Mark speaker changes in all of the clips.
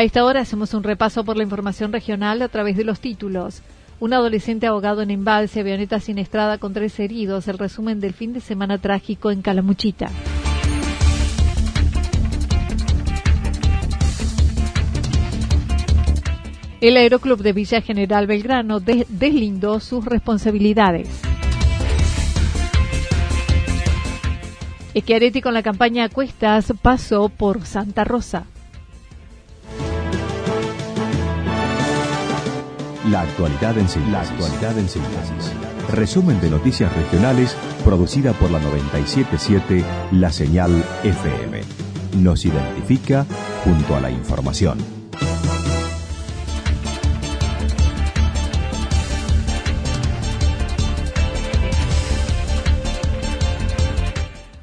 Speaker 1: A esta hora hacemos un repaso por la información regional a través de los títulos. Un adolescente ahogado en embalse, avioneta siniestrada con tres heridos, el resumen del fin de semana trágico en Calamuchita. El Aeroclub de Villa General Belgrano deslindó sus responsabilidades. Echiaretti con la campaña Cuestas pasó por Santa Rosa.
Speaker 2: La actualidad en síntesis. La actualidad en síntesis. Resumen de noticias regionales producida por la 977 La Señal FM. Nos identifica junto a la información.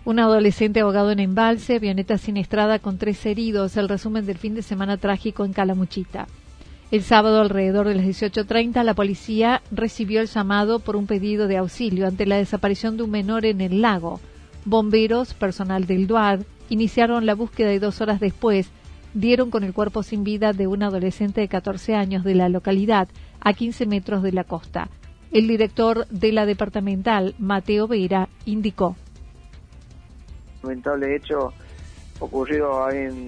Speaker 1: Un adolescente ahogado en embalse, avioneta siniestrada con tres heridos, el resumen del fin de semana trágico en Calamuchita. El sábado, alrededor de las 18.30, la policía recibió el llamado por un pedido de auxilio ante la desaparición de un menor en el lago. Bomberos, personal del DUAD, iniciaron la búsqueda y dos horas después dieron con el cuerpo sin vida de un adolescente de 14 años de la localidad, a 15 metros de la costa. El director de la departamental, Mateo Vera, indicó.
Speaker 3: Lamentable hecho ocurrido en,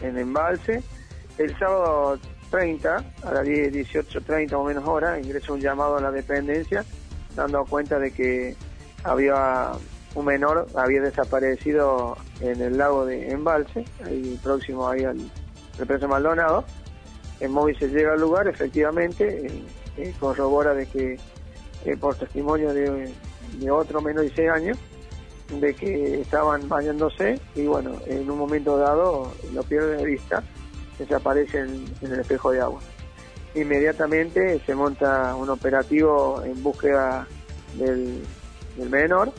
Speaker 3: en Embalse. El sábado 30, a las 10, 18.30 o menos horas, ingresó un llamado a la dependencia dando cuenta de que había un menor había desaparecido en el lago de Embalse, ahí próximo ahí al, preso Maldonado. El móvil se llega al lugar, efectivamente, eh, eh, corrobora de que, eh, por testimonio de, otro menor de 6 años, de que estaban bañándose y bueno, en un momento dado lo pierde de vista desaparece en, en el espejo de agua. Inmediatamente se monta un operativo en búsqueda del, menor,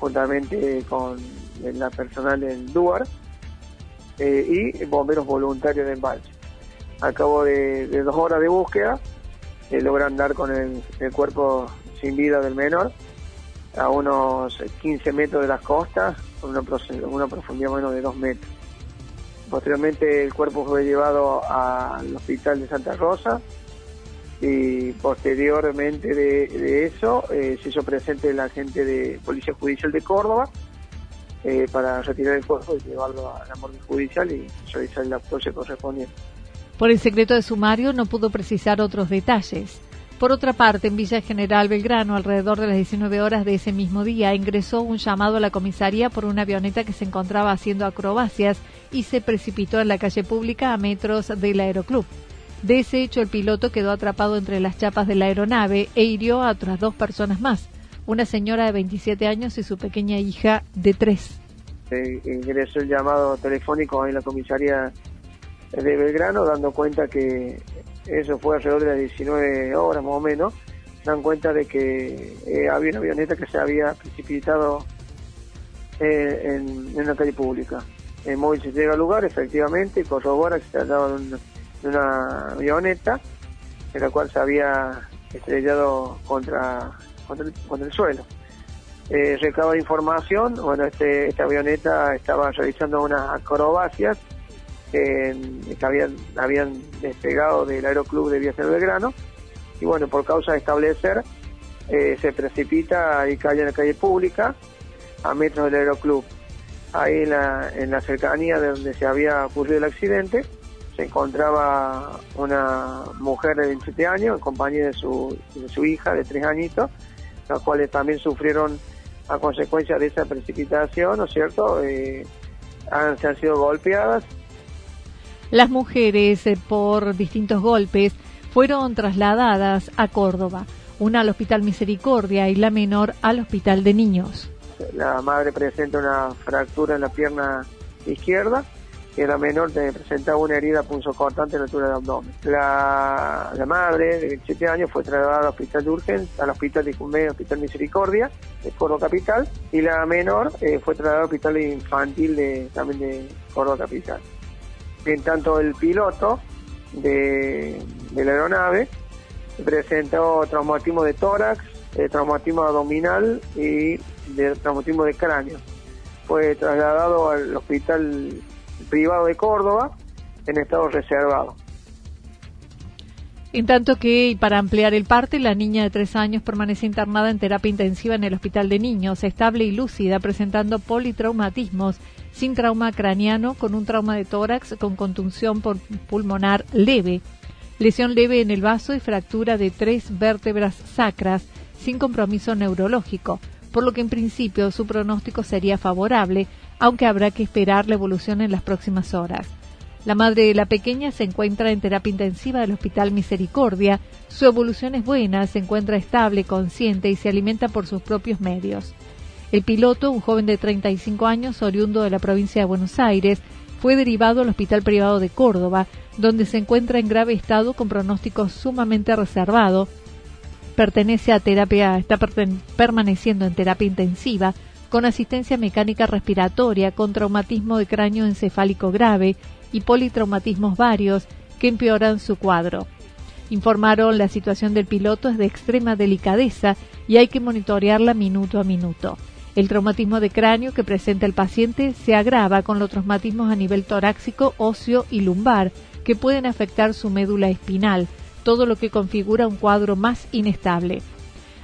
Speaker 3: juntamente con la personal del DUAR eh, y bomberos voluntarios de embalse. Al cabo de, dos horas de búsqueda, eh, logran dar con el, cuerpo sin vida del menor a unos 15 metros de las costas, con una, una profundidad menos de 2 metros. Posteriormente el cuerpo fue llevado al hospital de Santa Rosa y posteriormente de, eso eh, se hizo presente el agente de Policía Judicial de Córdoba eh, para retirar el cuerpo y llevarlo a la morgue judicial y realizar la autopsia correspondiente.
Speaker 1: Por el secreto de sumario no pudo precisar otros detalles. Por otra parte, en Villa General Belgrano, alrededor de las 19 horas de ese mismo día, ingresó un llamado a la comisaría por una avioneta que se encontraba haciendo acrobacias y se precipitó en la calle pública a metros del aeroclub. De ese hecho, el piloto quedó atrapado entre las chapas de la aeronave e hirió a otras dos personas más, una señora de 27 años y su pequeña hija de 3.
Speaker 3: ingresó el llamado telefónico en la comisaría de Belgrano, dando cuenta que eso fue alrededor de las 19 horas más o menos, dan cuenta de que eh, había una avioneta que se había precipitado eh, en, en, una calle pública. El móvil se llega al lugar, efectivamente, corrobora que se trataba de, una avioneta, en la cual se había estrellado contra, contra, el, suelo. Eh, recaba información, bueno, este, esta avioneta estaba realizando unas acrobacias que habían, habían despegado del aeroclub de del Belgrano y bueno, por causa de establecer, eh, se precipita y cae en la calle pública a metros del aeroclub. Ahí en la, en la cercanía de donde se había ocurrido el accidente, se encontraba una mujer de 27 años en compañía de su, de su hija de 3 añitos, las cuales también sufrieron a consecuencia de esa precipitación, ¿no es cierto? Eh, se han sido golpeadas.
Speaker 1: Las mujeres, eh, por distintos golpes, fueron trasladadas a Córdoba, una al Hospital Misericordia y la menor al Hospital de Niños.
Speaker 3: La madre presenta una fractura en la pierna izquierda y la menor presenta una herida punzocortante en la altura del abdomen. La, madre de 27 años fue trasladada al hospital de urgencia, al hospital de Cumbe, hospital Misericordia, de Córdoba Capital, y la menor eh, fue trasladada al hospital infantil de, también de Córdoba Capital. En tanto el piloto de, la aeronave, presentó traumatismo de tórax, eh, traumatismo abdominal y de traumatismo de cráneo. Fue trasladado al hospital privado de Córdoba en estado reservado.
Speaker 1: En tanto que, para ampliar el parte, la niña de tres años permanece internada en terapia intensiva en el Hospital de Niños, estable y lúcida, presentando politraumatismos sin trauma craneano, con un trauma de tórax con contunción pulmonar leve, lesión leve en el vaso y fractura de tres vértebras sacras, sin compromiso neurológico, por lo que en principio su pronóstico sería favorable, aunque habrá que esperar la evolución en las próximas horas. La madre de la pequeña se encuentra en terapia intensiva del Hospital Misericordia. Su evolución es buena, se encuentra estable, consciente y se alimenta por sus propios medios. El piloto, un joven de 35 años, oriundo de la provincia de Buenos Aires, fue derivado al Hospital Privado de Córdoba, donde se encuentra en grave estado con pronóstico sumamente reservado. Pertenece a terapia, está permaneciendo en terapia intensiva con asistencia mecánica respiratoria, con traumatismo de cráneo encefálico grave y politraumatismos varios que empeoran su cuadro. Informaron la situación del piloto es de extrema delicadeza y hay que monitorearla minuto a minuto. El traumatismo de cráneo que presenta el paciente se agrava con los traumatismos a nivel torácico, óseo y lumbar, que pueden afectar su médula espinal, todo lo que configura un cuadro más inestable.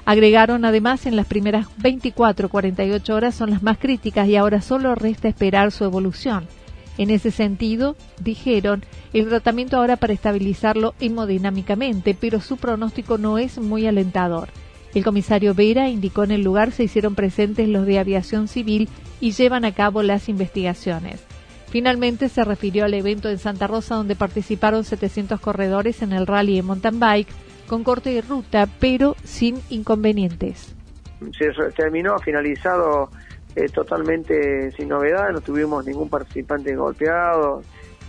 Speaker 1: Agregaron además en las primeras 24-48 horas son las más críticas y ahora solo resta esperar su evolución. En ese sentido, dijeron, el tratamiento ahora para estabilizarlo hemodinámicamente, pero su pronóstico no es muy alentador. El comisario Vera indicó en el lugar se hicieron presentes los de aviación civil y llevan a cabo las investigaciones. Finalmente se refirió al evento en Santa Rosa donde participaron 700 corredores en el rally de mountain bike con corte de ruta, pero sin inconvenientes.
Speaker 3: Se terminó, finalizado eh, totalmente sin novedad, no tuvimos ningún participante golpeado,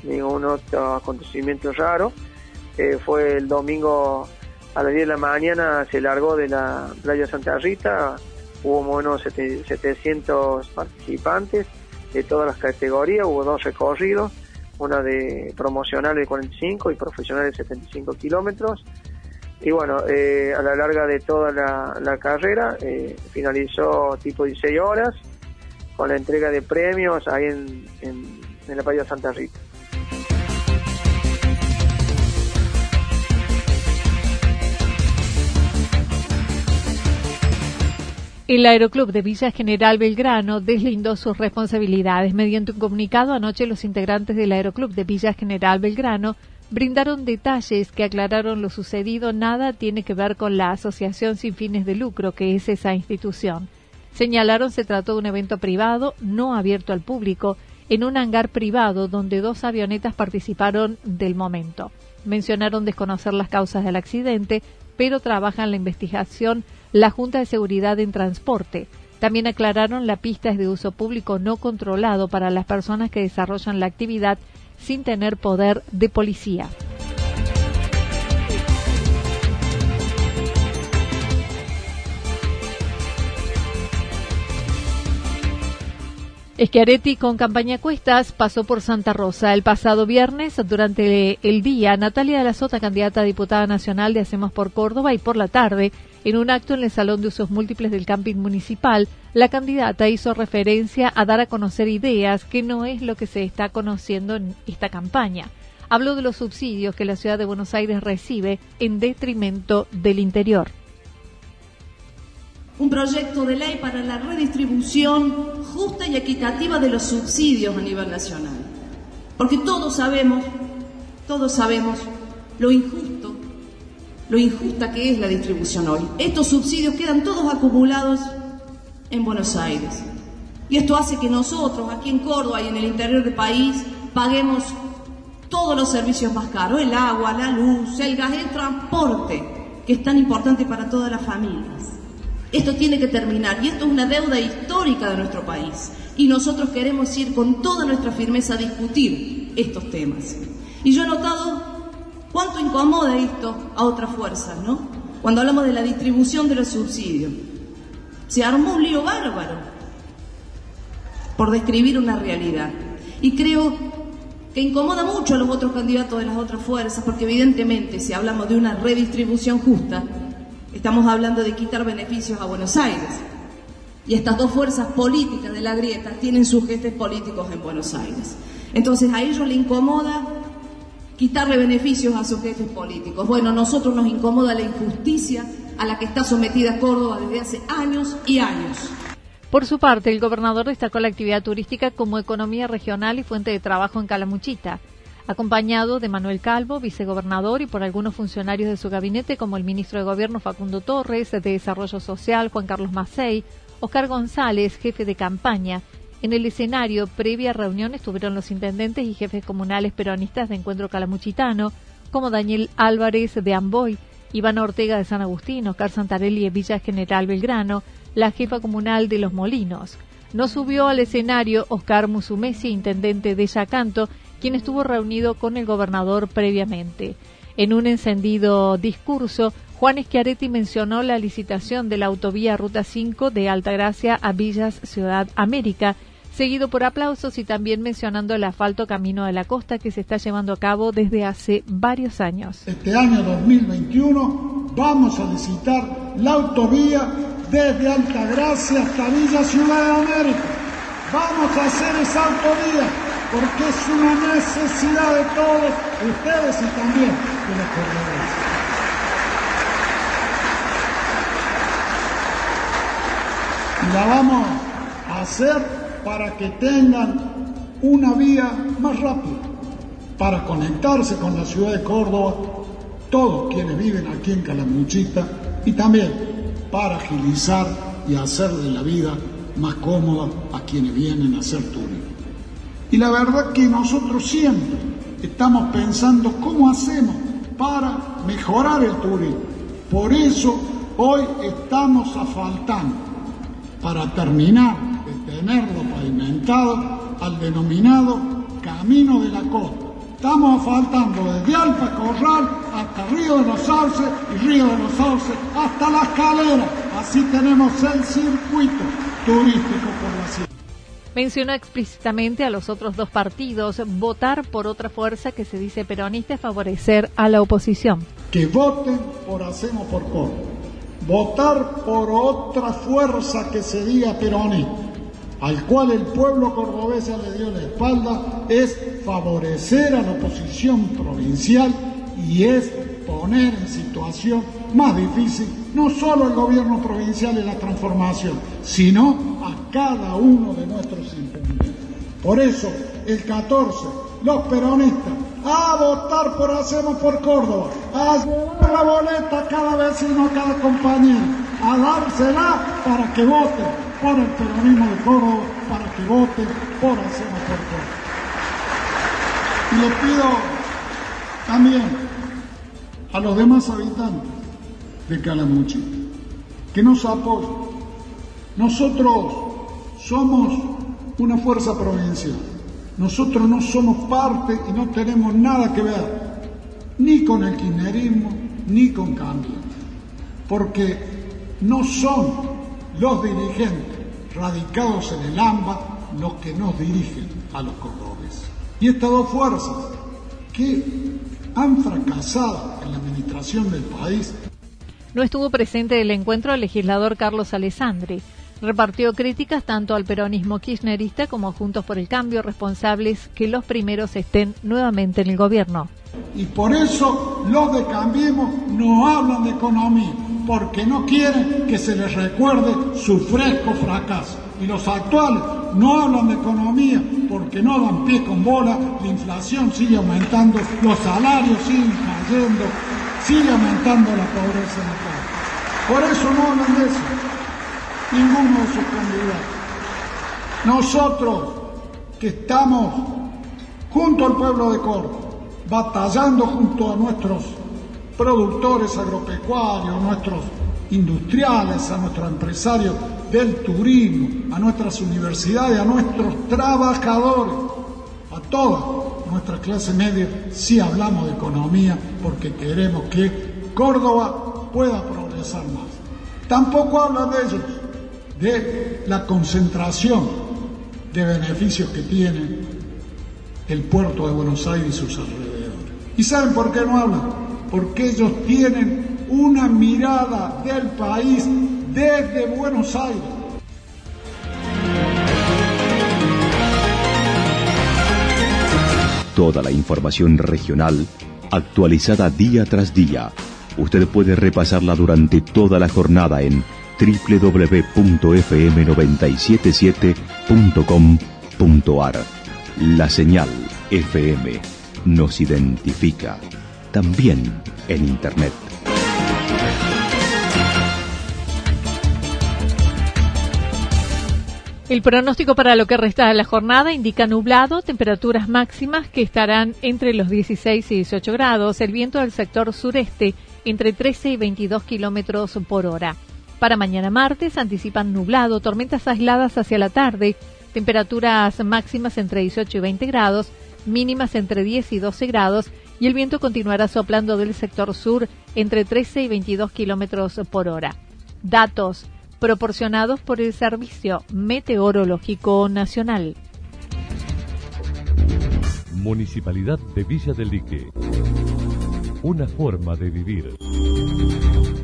Speaker 3: ningún otro acontecimiento raro. Eh, fue el domingo a las 10 de la mañana se largó de la playa Santa Rita, hubo unos 700 participantes de todas las categorías, hubo dos recorridos, una de promocional de 45 y profesional de 75 kilómetros. Y bueno, eh, a la larga de toda la, carrera eh, finalizó tipo 16 horas con la entrega de premios ahí en, en la playa Santa Rita.
Speaker 1: El Aeroclub de Villa General Belgrano deslindó sus responsabilidades. Mediante un comunicado anoche, los integrantes del Aeroclub de Villa General Belgrano brindaron detalles que aclararon lo sucedido. Nada tiene que ver con la asociación sin fines de lucro que es esa institución. Señalaron se trató de un evento privado, no abierto al público, en un hangar privado donde dos avionetas participaron del momento. Mencionaron desconocer las causas del accidente, pero trabajan la investigación la Junta de Seguridad en Transporte. También aclararon la pista es de uso público no controlado para las personas que desarrollan la actividad sin tener poder de policía. Schiaretti con campaña Cuestas pasó por Santa Rosa. El pasado viernes, durante el día, Natalia de la Sota, candidata a diputada nacional de Hacemos por Córdoba, y por la tarde, En un acto en el Salón de Usos Múltiples del Camping Municipal, la candidata hizo referencia a dar a conocer ideas, que no es lo que se está conociendo en esta campaña. Habló de los subsidios que la ciudad de Buenos Aires recibe en detrimento del interior.
Speaker 4: Un proyecto de ley para la redistribución justa y equitativa de los subsidios a nivel nacional. Porque todos sabemos, todos sabemos lo injusto lo injusta que es la distribución hoy. Estos subsidios quedan todos acumulados en Buenos Aires. Y esto hace que nosotros, aquí en Córdoba y en el interior del país, paguemos todos los servicios más caros, el agua, la luz, el gas, el transporte, que es tan importante para todas las familias. Esto tiene que terminar y esto es una deuda histórica de nuestro país. Y nosotros queremos ir con toda nuestra firmeza a discutir estos temas. Y yo he notado ¿Cuánto incomoda esto a otras fuerzas, no? Cuando hablamos de la distribución de los subsidios. Se armó un lío bárbaro por describir una realidad. Y creo que incomoda mucho a los otros candidatos de las otras fuerzas, porque evidentemente si hablamos de una redistribución justa, estamos hablando de quitar beneficios a Buenos Aires. Y estas dos fuerzas políticas de la grieta tienen sus jefes políticos en Buenos Aires. Entonces a ellos le incomoda quitarle beneficios a sus jefes políticos. Bueno, a nosotros nos incomoda la injusticia a la que está sometida Córdoba desde hace años y años.
Speaker 1: Por su parte, el gobernador destacó la actividad turística como economía regional y fuente de trabajo en Calamuchita, acompañado de Manuel Calvo, vicegobernador, y por algunos funcionarios de su gabinete, como el ministro de Gobierno Facundo Torres, de Desarrollo Social Juan Carlos Macei, Oscar González, jefe de campaña, en el escenario, previa reunión, estuvieron los intendentes y jefes comunales peronistas de Encuentro Calamuchitano, como Daniel Álvarez de Amboy, Iván Ortega de San Agustín, Oscar Santarelli de Villa General Belgrano, la jefa comunal de Los Molinos. No subió al escenario Oscar Musumesi, intendente de Yacanto, quien estuvo reunido con el gobernador previamente. En un encendido discurso, Juan Schiaretti mencionó la licitación de la autovía Ruta 5 de Altagracia a Villas Ciudad América, seguido por aplausos y también mencionando el asfalto Camino de la Costa que se está llevando a cabo desde hace varios años.
Speaker 5: Este año 2021 vamos a licitar la autovía desde Altagracia hasta Villa Ciudad de América. Vamos a hacer esa autovía porque es una necesidad de todos ustedes y también de los corredores. La vamos a hacer para que tengan una vía más rápida para conectarse con la ciudad de Córdoba, todos quienes viven aquí en Calamuchita, y también para agilizar y hacerle la vida más cómoda a quienes vienen a hacer turismo. Y la verdad que nosotros siempre estamos pensando cómo hacemos para mejorar el turismo. Por eso hoy estamos asfaltando para terminar tenerlo al denominado Camino de la Costa. Estamos asfaltando desde Alfa Corral hasta Río de los Sauces y Río de los Sauces hasta La Escalera. Así tenemos el circuito turístico por la ciudad.
Speaker 1: Mencionó explícitamente a los otros dos partidos votar por otra fuerza que se dice peronista y favorecer a la oposición.
Speaker 5: Que voten por Hacemos por Córdoba. Votar por otra fuerza que se diga peronista al cual el pueblo cordobesa le dio la espalda es favorecer a la oposición provincial y es poner en situación más difícil no solo el gobierno provincial en la transformación, sino a cada uno de nuestros intendentes. Por eso, el 14, los peronistas, a votar por Hacemos por Córdoba, a llevar la boleta a cada vecino, a cada compañero, a dársela para que voten por el peronismo de Córdoba para que voten por Hacemos por Córdoba. Y le pido también a los demás habitantes de Calamuchita que nos apoyen. Nosotros somos una fuerza provincial. Nosotros no somos parte y no tenemos nada que ver ni con el kirchnerismo ni con cambio, porque no son los dirigentes radicados en el AMBA los que nos dirigen a los cordobeses. Y estas dos fuerzas que han fracasado en la administración del país
Speaker 1: No estuvo presente el encuentro el legislador Carlos Alessandri. Repartió críticas tanto al peronismo kirchnerista como a Juntos por el Cambio, responsables que los primeros estén nuevamente en el gobierno.
Speaker 5: Y por eso los de Cambiemos no hablan de economía, porque no quieren que se les recuerde su fresco fracaso. Y los actuales no hablan de economía porque no dan pie con bola, la inflación sigue aumentando, los salarios siguen cayendo, sigue aumentando la pobreza en el país. Por eso no hablan de eso, ninguno de sus candidatos. Nosotros que estamos junto al pueblo de Córdoba, batallando junto a nuestros productores agropecuarios, nuestros industriales, a nuestros empresarios del turismo, a nuestras universidades, a nuestros trabajadores, a toda nuestra clase media, si hablamos de economía porque queremos que Córdoba pueda progresar más. Tampoco hablan de ellos, de la concentración de beneficios que tiene el puerto de Buenos Aires y sus alrededores. ¿Y saben por qué no hablan? Porque ellos tienen una mirada del país desde Buenos Aires.
Speaker 2: Toda la información regional actualizada día tras día. Usted puede repasarla durante toda la jornada en www.fm977.com.ar. La señal FM nos identifica, también en Internet.
Speaker 1: El pronóstico para lo que resta de la jornada indica nublado, temperaturas máximas que estarán entre los 16 y 18 grados, el viento del sector sureste entre 13 y 22 kilómetros por hora. Para mañana martes anticipan nublado, tormentas aisladas hacia la tarde, temperaturas máximas entre 18 y 20 grados, mínimas entre 10 y 12 grados y el viento continuará soplando del sector sur entre 13 y 22 kilómetros por hora. Datos proporcionados por el Servicio Meteorológico Nacional.
Speaker 6: Municipalidad de Villa del Lique. Una forma de vivir.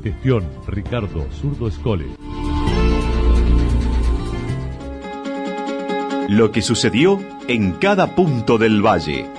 Speaker 6: Gestión Ricardo Zurdo Escole.
Speaker 2: Lo que sucedió en cada punto del valle.